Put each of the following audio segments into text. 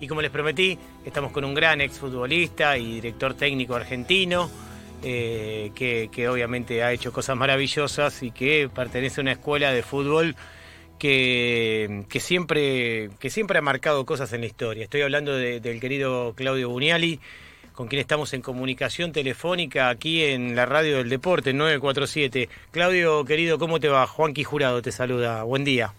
Y como les prometí, estamos con un gran exfutbolista y director técnico argentino, eh, que, obviamente ha hecho cosas maravillosas y que pertenece a una escuela de fútbol que, siempre, que siempre ha marcado cosas en la historia. Estoy hablando de- del querido Claudio Buniali, con quien estamos en comunicación telefónica aquí en la radio del deporte, 947. Claudio, querido, ¿cómo te va? Juanqui Jurado te saluda. Buen día.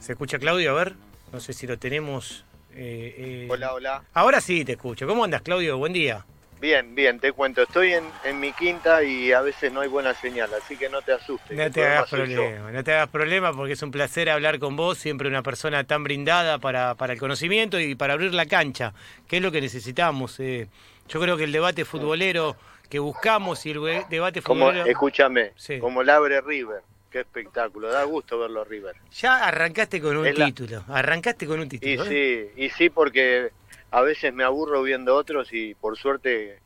¿Se escucha Claudio? A ver, no sé si lo tenemos. eh, eh. Hola, hola. Ahora sí te escucho. ¿Cómo andas, Claudio? Buen día. Bien, bien, te cuento. Estoy en, en mi quinta y a veces no hay buena señal, así que no te asustes. No el te hagas problema, no te hagas problema porque es un placer hablar con vos, siempre una persona tan brindada para, para el conocimiento y para abrir la cancha, que es lo que necesitamos. eh. Yo creo que el debate futbolero que buscamos y el debate Como, futbolero... escúchame, Sí. como la abre River. Qué espectáculo, da gusto verlo River. Ya arrancaste con un Es la- título, arrancaste con un Y título. ¿eh? sí, y sí, porque a veces me aburro viendo otros y por suerte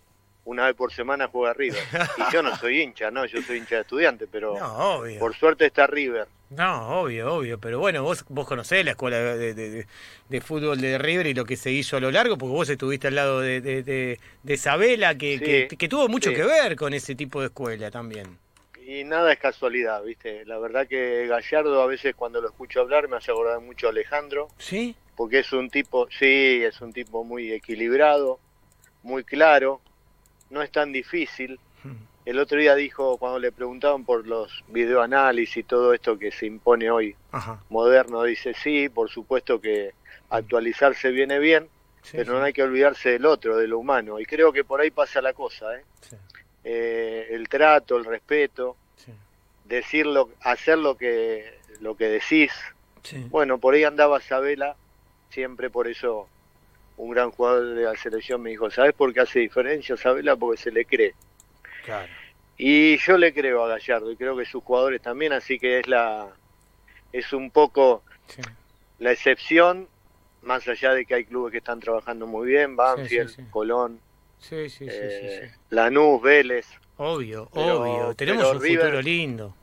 una vez por semana juega River. Y yo no soy hincha, no, yo soy hincha de estudiante, pero No, obvio. por suerte está River. No, obvio, obvio. Pero bueno, vos, vos conocés la escuela de, de- de- de fútbol de River y lo que se hizo a lo largo, porque vos estuviste al lado de, de, de- de Sabela, que, Sí, que, que tuvo mucho sí. que ver con ese tipo de escuela también. Y nada es casualidad, ¿viste? La verdad que Gallardo a veces cuando lo escucho hablar me hace acordar mucho a Alejandro. ¿Sí? porque es un tipo, sí, es un tipo muy equilibrado, muy claro, no es tan difícil. El otro día dijo, cuando le preguntaban por los videoanálisis y todo esto que se impone hoy, Ajá. moderno, dice, sí, por supuesto que actualizarse viene bien, Sí, pero sí, no hay que olvidarse del otro, de lo humano. Y creo que por ahí pasa la cosa, ¿eh? sí, Eh, el trato, el respeto, sí, decir lo, hacer lo que, lo que decís, sí. bueno, por ahí andaba Sabela, siempre por eso un gran jugador de la selección me dijo, ¿sabes por qué hace diferencia Sabela? Porque se le cree. Claro. Y yo le creo a Gallardo y creo que sus jugadores también, así que es la es un poco Sí. la excepción, más allá de que hay clubes que están trabajando muy bien, Banfield, sí. Colón, Sí, sí, sí, sí, eh, sí. Lanús, Vélez. Obvio, Pero- obvio. Tenemos un River- futuro lindo.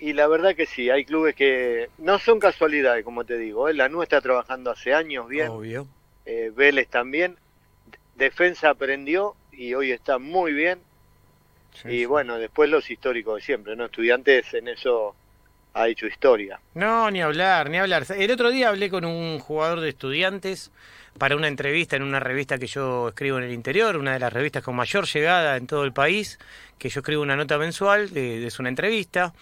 Y la verdad que sí, hay clubes que no son casualidades, como te digo. ¿eh? Lanús está trabajando hace años bien, Obvio. eh, Vélez también. Defensa aprendió y hoy está muy bien. Sí, y sí. bueno, después los históricos de siempre, ¿no? Estudiantes en eso ha hecho historia. No, ni hablar, ni hablar. El otro día hablé con un jugador de estudiantes para una entrevista en una revista que yo escribo en el interior, una de las revistas con mayor llegada en todo el país, que yo escribo una nota mensual, de, es una entrevista.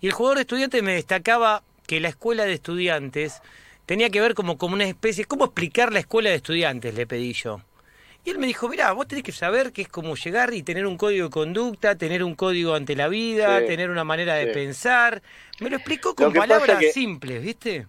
Y el jugador de estudiantes me destacaba que la escuela de estudiantes tenía que ver como, como una especie, ¿cómo explicar la escuela de estudiantes? Le pedí yo. Y él me dijo, mirá, vos tenés que saber que es como llegar y tener un código de conducta, tener un código ante la vida, Sí, tener una manera de sí. pensar. Me lo explicó con palabras que- simples, ¿viste?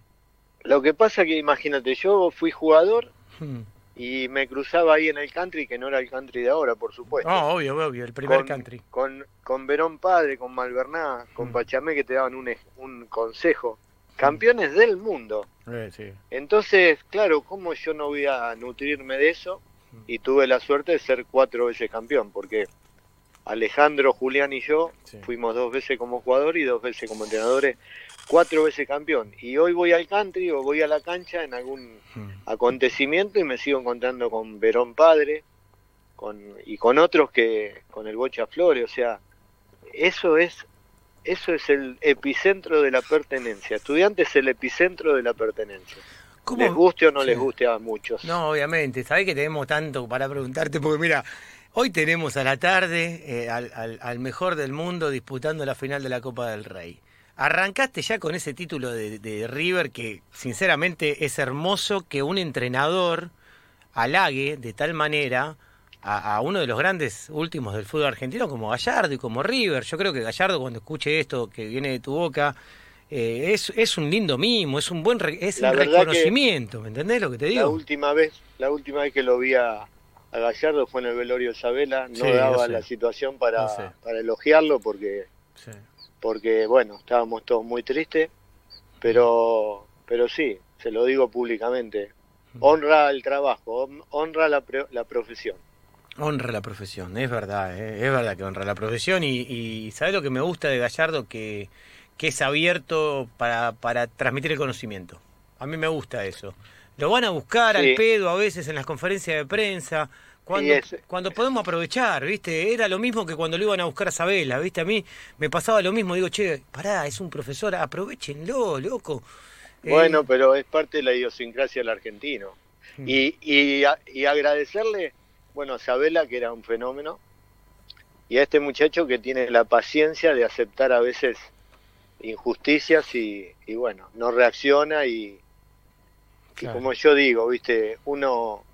Lo que pasa que imagínate, yo fui jugador Hmm. y me cruzaba ahí en el country, que no era el country de ahora, por supuesto. Oh, obvio, obvio, el primer con, country. Con, con Verón Padre, con Malverná, con Mm. Pachamé que te daban un, un consejo. Campeones del mundo. Eh, sí. Entonces, claro, ¿cómo yo no voy a nutrirme de eso? Y tuve la suerte de ser cuatro veces campeón, porque Alejandro, Julián y yo Sí. fuimos dos veces como jugador y dos veces como entrenadores, cuatro veces campeón. Y hoy voy al country o voy a la cancha en algún acontecimiento y me sigo encontrando con Verón Padre con, y con otros que con el Bocha Flores, o sea, eso es eso es el epicentro de la pertenencia. Estudiante es el epicentro de la pertenencia. ¿Cómo? Les guste o no Sí. les guste a muchos. No, obviamente. Sabés que tenemos tanto para preguntarte, porque mira, hoy tenemos a la tarde eh, al, al- al mejor del mundo disputando la final de la Copa del Rey. Arrancaste ya con ese título de, de River que sinceramente es hermoso que un entrenador halague de tal manera a, a uno de los grandes últimos del fútbol argentino como Gallardo y como River. Yo creo que Gallardo cuando escuche esto que viene de tu boca eh, es, es un lindo mimo, es un buen re- es La un reconocimiento, ¿me entendés lo que te La digo? última vez, la última vez que lo vi a, a Gallardo fue en el velorio de Isabela, no Sí, daba la situación para, sé. para elogiarlo porque Sí. porque bueno, estábamos todos muy tristes, pero pero sí, se lo digo públicamente. Honra el trabajo, hon- honra la, la profesión. Honra la profesión, es verdad, eh, es verdad que honra la profesión y, y ¿sabes lo que me gusta de Gallardo? Que, que es abierto para, para transmitir el conocimiento. A mí me gusta eso. Lo van a buscar al pedo a veces en las conferencias de prensa. Cuando, cuando podemos aprovechar, ¿viste? Era lo mismo que cuando lo iban a buscar a Sabela, ¿viste? A mí me pasaba lo mismo. Digo, che, pará, es un profesor, aprovechenlo, loco. Eh, bueno, pero es parte de la idiosincrasia del argentino. Mm. Y, y, y agradecerle, bueno, a Sabela, que era un fenómeno, y a este muchacho que tiene la paciencia de aceptar a veces injusticias y, bueno, no reacciona y, como yo digo, viste, uno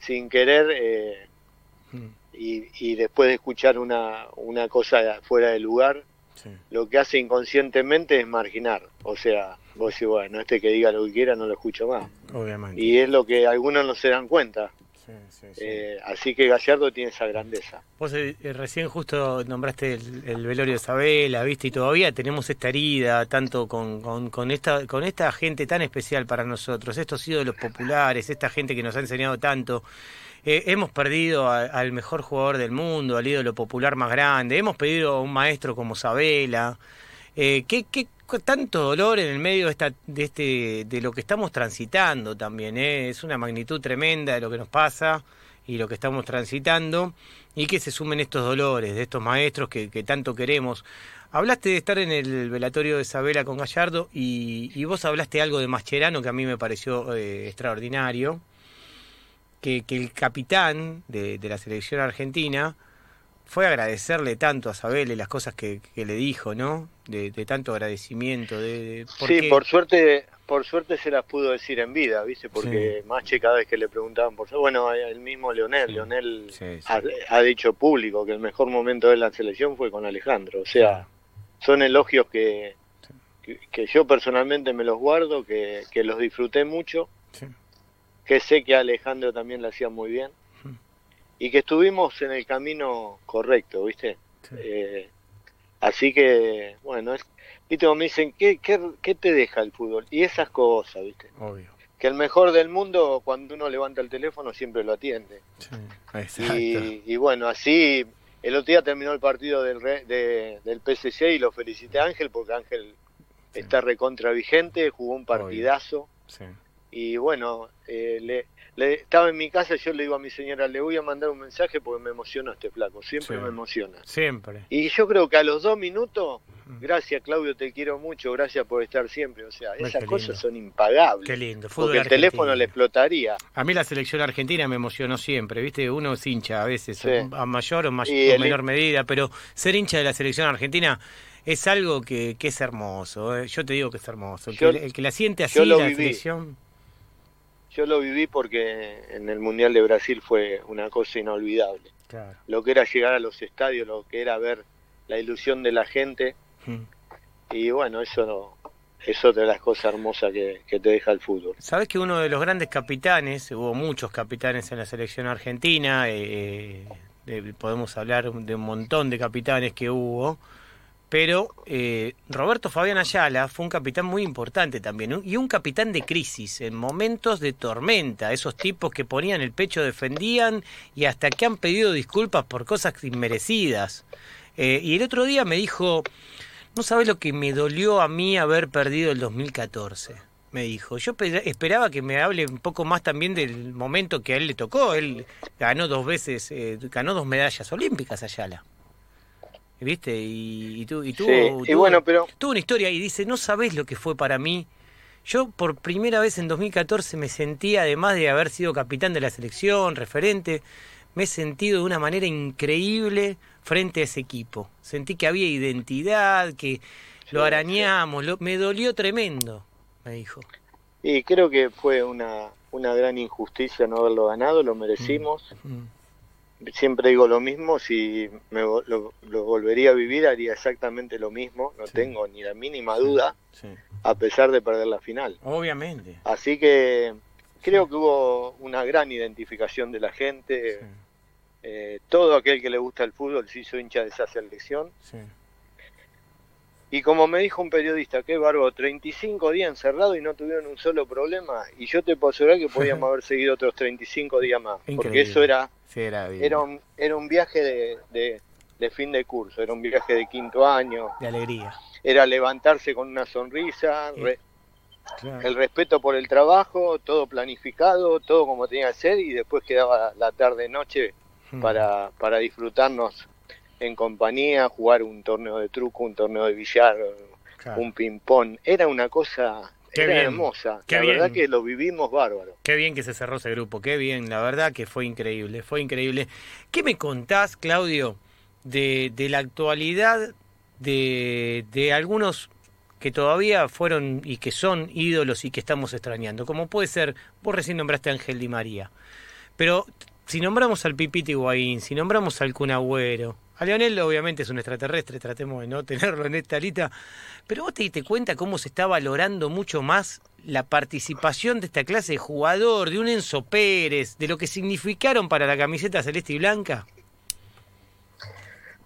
sin querer eh, mm. y, y, después de escuchar una, una cosa fuera de lugar, lo que hace inconscientemente es marginar. O sea, vos decís, bueno, este que diga lo que quiera no lo escucho más. Obviamente. Y es lo que algunos no se dan cuenta. Eh, así que Gallardo tiene esa grandeza. Vos eh, eh, recién justo nombraste el, velorio de Isabela, ¿viste? Y todavía tenemos esta herida, tanto con, con, esta, con esta gente tan especial para nosotros, estos ídolos populares, esta gente que nos ha enseñado tanto. hemos perdido al mejor jugador del mundo, al ídolo popular más grande, hemos pedido a un maestro como Sabela. ¿qué, qué, tanto dolor en el medio de, esta, de, este, de lo que estamos transitando también. ¿eh? Es una magnitud tremenda de lo que nos pasa y lo que estamos transitando y que se sumen estos dolores de estos maestros que, tanto queremos. Hablaste de estar en el velatorio de Isabela con Gallardo y, vos hablaste algo de Mascherano que a mí me pareció eh, extraordinario, que, que, el capitán de, de la selección argentina fue agradecerle tanto a Sabel y las cosas que, le dijo, ¿no? De, tanto agradecimiento. De, sí, por suerte por suerte se las pudo decir en vida, ¿viste? Porque Mache cada vez que le preguntaban por bueno, el mismo Leonel, Leonel ha, dicho público que el mejor momento de la selección fue con Alejandro, o sea, son elogios que, que, yo personalmente me los guardo, que, que los disfruté mucho, que sé que Alejandro también lo hacía muy bien y que estuvimos en el camino correcto, ¿viste? Eh, así que, bueno, es, viste, me dicen, ¿qué, ¿qué, te deja el fútbol? Y esas cosas, ¿viste? Obvio. Que el mejor del mundo, cuando uno levanta el teléfono, siempre lo atiende. Sí, y, y, bueno, así, el otro día terminó el partido del, del PSC y lo felicité a Ángel, porque Ángel está recontra vigente, jugó un partidazo. Sí. Y bueno, eh, le, estaba en mi casa, yo le digo a mi señora, le voy a mandar un mensaje porque me emociona este flaco, siempre me emociona. Siempre. Y yo creo que a los dos minutos, gracias Claudio, te quiero mucho, gracias por estar siempre, o sea, esas cosas son impagables. Qué lindo, porque el teléfono le explotaría. A mí la selección argentina me emocionó siempre, viste, uno es hincha a veces, a mayor o, mayor, menor medida, pero ser hincha de la selección argentina es algo que, es hermoso, eh. yo te digo que es hermoso, el, que, la siente así, la selección yo lo viví porque en el Mundial de Brasil fue una cosa inolvidable. Lo que era llegar a los estadios, lo que era ver la ilusión de la gente. Hmm. Y bueno, eso es otra de las cosas hermosas que, te deja el fútbol. Sabes que uno de los grandes capitanes, hubo muchos capitanes en la selección argentina, eh, eh, podemos hablar de un montón de capitanes que hubo, pero eh, Roberto Fabián Ayala fue un capitán muy importante también, y un capitán de crisis, en momentos de tormenta, esos tipos que ponían el pecho, defendían y hasta que han pedido disculpas por cosas inmerecidas. Eh, y el otro día me dijo, no sabes lo que me dolió a mí haber perdido el 2014 me dijo. Yo esperaba que me hable un poco más también del momento que a él le tocó. Él ganó dos veces, eh, ganó dos medallas olímpicas Ayala. ¿Viste? Y, tú, y, bueno, pero... tuvo una historia y dice, no sabés lo que fue para mí. Yo por primera vez en 2014 me sentí, además de haber sido capitán de la selección, referente, me he sentido de una manera increíble frente a ese equipo. Sentí que había identidad, que lo arañamos, me dolió tremendo, me dijo. Y creo que fue una, una gran injusticia no haberlo ganado, lo merecimos. Mm, mm siempre digo lo mismo, si me lo, volvería a vivir haría exactamente lo mismo, no tengo ni la mínima duda, a pesar de perder la final. Obviamente. Así que creo que hubo una gran identificación de la gente, eh, todo aquel que le gusta el fútbol se hizo hincha de esa selección. Y como me dijo un periodista, qué barbo, 35 días encerrado y no tuvieron un solo problema. Y yo te puedo asegurar que podíamos haber seguido otros 35 días más. Porque eso era, era, un, era un viaje de, de, fin de curso, era un viaje de quinto año. De alegría. Era levantarse con una sonrisa, el respeto por el trabajo, todo planificado, todo como tenía que ser y después quedaba la tarde-noche hmm. para, para disfrutarnos en compañía, jugar un torneo de truco, un torneo de billar, un ping-pong. Era una cosa hermosa. la verdad que lo vivimos bárbaro. Qué bien que se cerró ese grupo, qué bien. La verdad que fue increíble, fue increíble. ¿Qué me contás, Claudio, de, de la actualidad de, de algunos que todavía fueron y que son ídolos y que estamos extrañando? Como puede ser, vos recién nombraste a Ángel Di María, pero si nombramos al Pipiti Higuaín, si nombramos al Cunagüero, a Leonel obviamente es un extraterrestre, tratemos de no tenerlo en esta lista, pero vos te diste cuenta cómo se está valorando mucho más la participación de esta clase de jugador, de un Enzo Pérez, de lo que significaron para la camiseta celeste y blanca.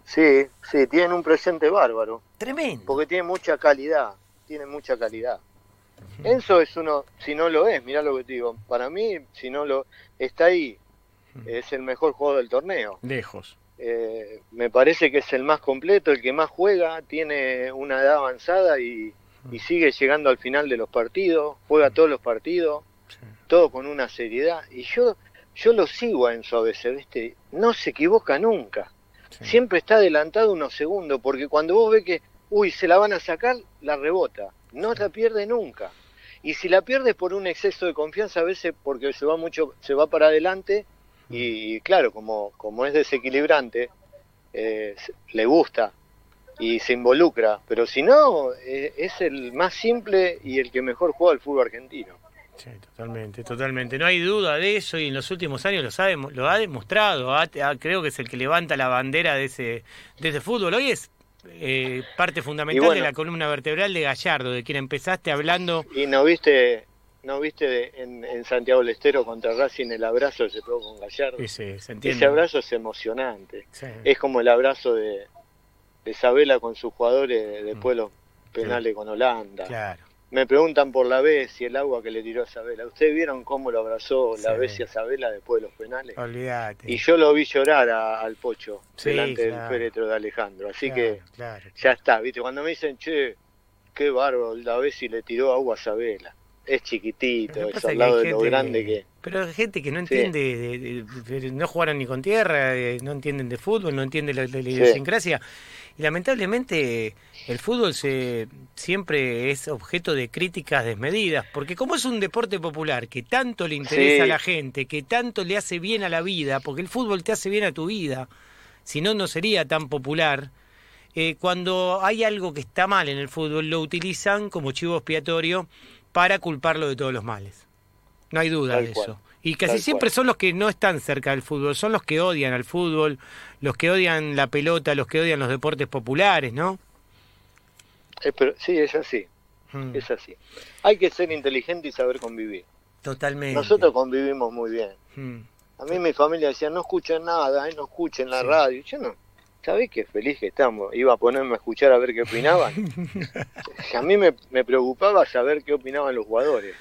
Sí, sí, tienen un presente bárbaro. Tremendo. Porque tiene mucha calidad, tiene mucha calidad. Enzo es uno, si no lo es, mirá lo que te digo, para mí, si no lo está ahí, es el mejor jugador del torneo. Lejos. Eh, me parece que es el más completo, el que más juega, tiene una edad avanzada y, sigue llegando al final de los partidos, juega todos los partidos, todo con una seriedad. Y yo, yo lo sigo a Enzo a veces, ¿viste? no se equivoca nunca. Siempre está adelantado unos segundos, porque cuando vos ves que, uy, se la van a sacar, la rebota. No la pierde nunca. Y si la pierdes por un exceso de confianza, a veces porque se va mucho, se va para adelante, y claro, como, como es desequilibrante, eh, le gusta y se involucra, pero si no, eh, es el más simple y el que mejor juega el fútbol argentino. Sí, totalmente, totalmente. No hay duda de eso y en los últimos años lo ha, lo ha demostrado. creo que es el que levanta la bandera de ese, de ese fútbol. Hoy es eh, parte fundamental de la columna vertebral de Gallardo, de quien empezaste hablando. Y no viste ¿No viste en, Santiago del Estero contra Racing el abrazo que se pegó con Gallardo? Sí, se Ese abrazo es emocionante. Es como el abrazo de, de Isabela con sus jugadores después mm. los penales con Holanda. Claro. Me preguntan por la vez y el agua que le tiró a Isabela. ¿Ustedes vieron cómo lo abrazó la vez y a Isabela después de los penales? Olvídate. Y yo lo vi llorar al Pocho delante del féretro de Alejandro. Así que ya está, ¿viste? Cuando me dicen, che, qué bárbaro, la vez y le tiró agua a Isabela es chiquitito, es al lado de lo grande que... Pero hay gente que no entiende, no jugaron ni con tierra, eh, no entienden de fútbol, no entienden la, la, idiosincrasia. Y lamentablemente el fútbol se, siempre es objeto de críticas desmedidas, porque como es un deporte popular que tanto le interesa a la gente, que tanto le hace bien a la vida, porque el fútbol te hace bien a tu vida, si no, no sería tan popular. Eh, cuando hay algo que está mal en el fútbol, lo utilizan como chivo expiatorio para culparlo de todos los males. No hay duda de eso. Y casi siempre son los que no están cerca del fútbol, son los que odian al fútbol, los que odian la pelota, los que odian los deportes populares, ¿no? sí, es así. Hmm. Es así. Hay que ser inteligente y saber convivir. Totalmente. Nosotros convivimos muy bien. Hmm. A mí mi familia decía, no escuchen nada, ¿eh? no escuchen la radio. Yo no, ¿sabés qué feliz que estamos? Iba a ponerme a escuchar a ver qué opinaban. a mí me, preocupaba saber qué opinaban los jugadores.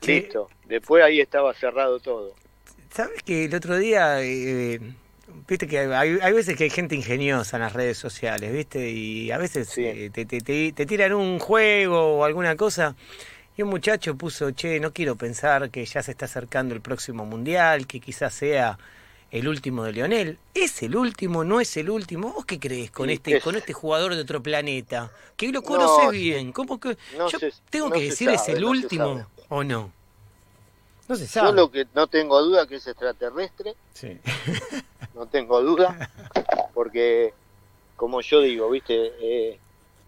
Listo. Después ahí estaba cerrado todo. ¿Sabes que el otro día, eh, viste que hay, veces que hay gente ingeniosa en las redes sociales, viste? Y a veces eh, te, te, te tiran un juego o alguna cosa. Y un muchacho puso, che, no quiero pensar que ya se está acercando el próximo mundial, que quizás sea el último de Leonel. ¿Es el último? ¿No es el último? ¿Vos qué crees con este con este jugador de otro planeta? Que lo conoces bien. ¿Cómo que yo tengo que decir es el último o no? No se sabe. Yo lo que no tengo duda que es extraterrestre. Sí. no tengo duda porque como yo digo, ¿viste? Eh,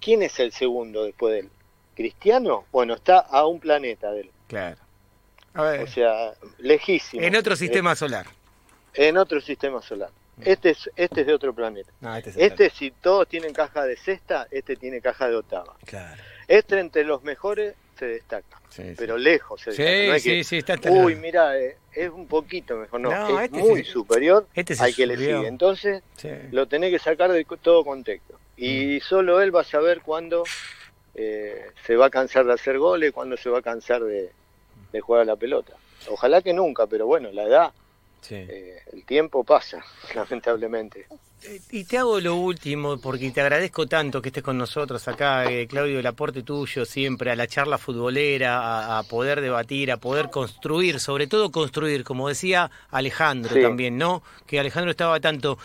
¿Quién es el segundo después de él? ¿Cristiano? Bueno, está a un planeta de él. Claro. A ver. O sea, lejísimo. En otro sistema solar en otro sistema solar. Este es, este es de otro planeta. este, este si todos tienen caja de sexta, este tiene caja de octava. Claro. Este entre los mejores se destaca, pero lejos se destaca. sí, sí, está, Uy, mira, eh, es un poquito mejor, no, es este muy superior este al que le sigue. Entonces, lo tenés que sacar de todo contexto. Y mm. solo él va a saber cuándo eh, se va a cansar de hacer goles, cuándo se va a cansar de, de jugar a la pelota. Ojalá que nunca, pero bueno, la edad Sí. Eh, el tiempo pasa, lamentablemente. Eh, y te hago lo último, porque te agradezco tanto que estés con nosotros acá, eh, Claudio, el aporte tuyo siempre a la charla futbolera, a, poder debatir, a poder construir, sobre todo construir, como decía Alejandro también, ¿no? Que Alejandro estaba tanto...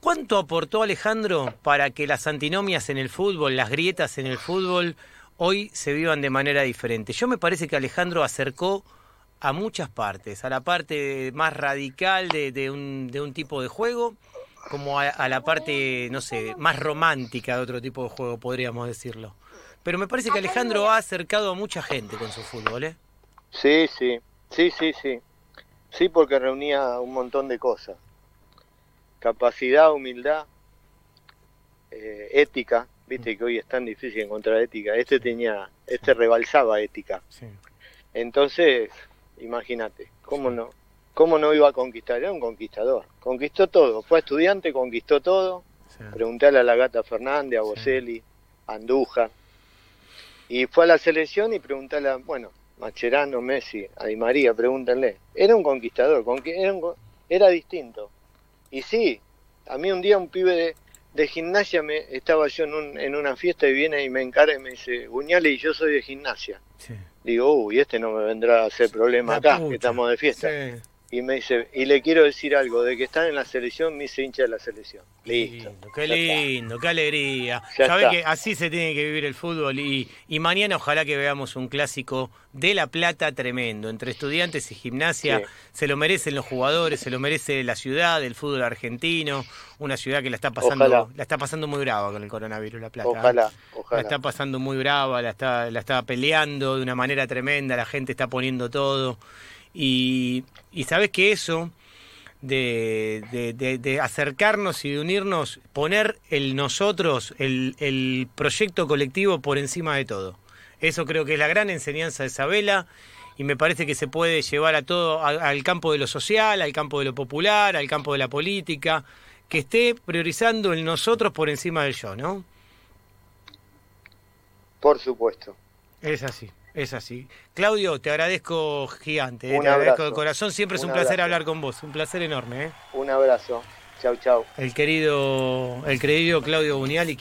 ¿Cuánto aportó Alejandro para que las antinomias en el fútbol, las grietas en el fútbol, hoy se vivan de manera diferente? Yo me parece que Alejandro acercó a muchas partes, a la parte más radical de, un, de un tipo de juego, como a, la parte, no sé, más romántica de otro tipo de juego, podríamos decirlo. Pero me parece que Alejandro ha acercado a mucha gente con su fútbol, ¿eh? Sí, sí, sí, sí, sí. Sí, porque reunía un montón de cosas. Capacidad, humildad, eh, ética. Viste que hoy es tan difícil encontrar ética. Este tenía, este rebalsaba ética. Entonces, imagínate, ¿cómo no? ¿Cómo no iba a conquistar? Era un conquistador. Conquistó todo. Fue estudiante, conquistó todo. Preguntéle a la gata Fernández, a Boselli, a Andújar. Y fue a la selección y preguntarle a, bueno, Macherano, Messi, a Di María, pregúntenle. Era un conquistador, era, era distinto. Y sí, a mí un día un pibe de, gimnasia, me, estaba yo en, en, una fiesta y viene y me encara y me dice, Guñale, y yo soy de gimnasia. Digo, uy, este no me vendrá a hacer problema acá, que estamos de fiesta y me dice, y le quiero decir algo, de que están en la selección, me hice hincha de la selección. Listo. qué lindo, qué alegría. Sabés que así se tiene que vivir el fútbol y, y, mañana ojalá que veamos un clásico de La Plata tremendo, entre estudiantes y gimnasia. Se lo merecen los jugadores, se lo merece la ciudad, el fútbol argentino, una ciudad que la está pasando, la está pasando muy brava con el coronavirus, La Plata. ¿eh? Ojalá, ojalá. La está pasando muy brava, la está, la está peleando de una manera tremenda, la gente está poniendo todo. Y, sabes que eso de, de, acercarnos y de unirnos, poner el nosotros, el, el, proyecto colectivo por encima de todo. Eso creo que es la gran enseñanza de Isabela y me parece que se puede llevar a todo, al campo de lo social, al campo de lo popular, al campo de la política, que esté priorizando el nosotros por encima del yo, ¿no? Por supuesto. Es así. Es así. Claudio, te agradezco gigante, eh, te agradezco de corazón. Siempre es un, placer hablar con vos, un placer enorme. Eh. Un abrazo. Chau, chau. El querido, el querido Claudio Buniali.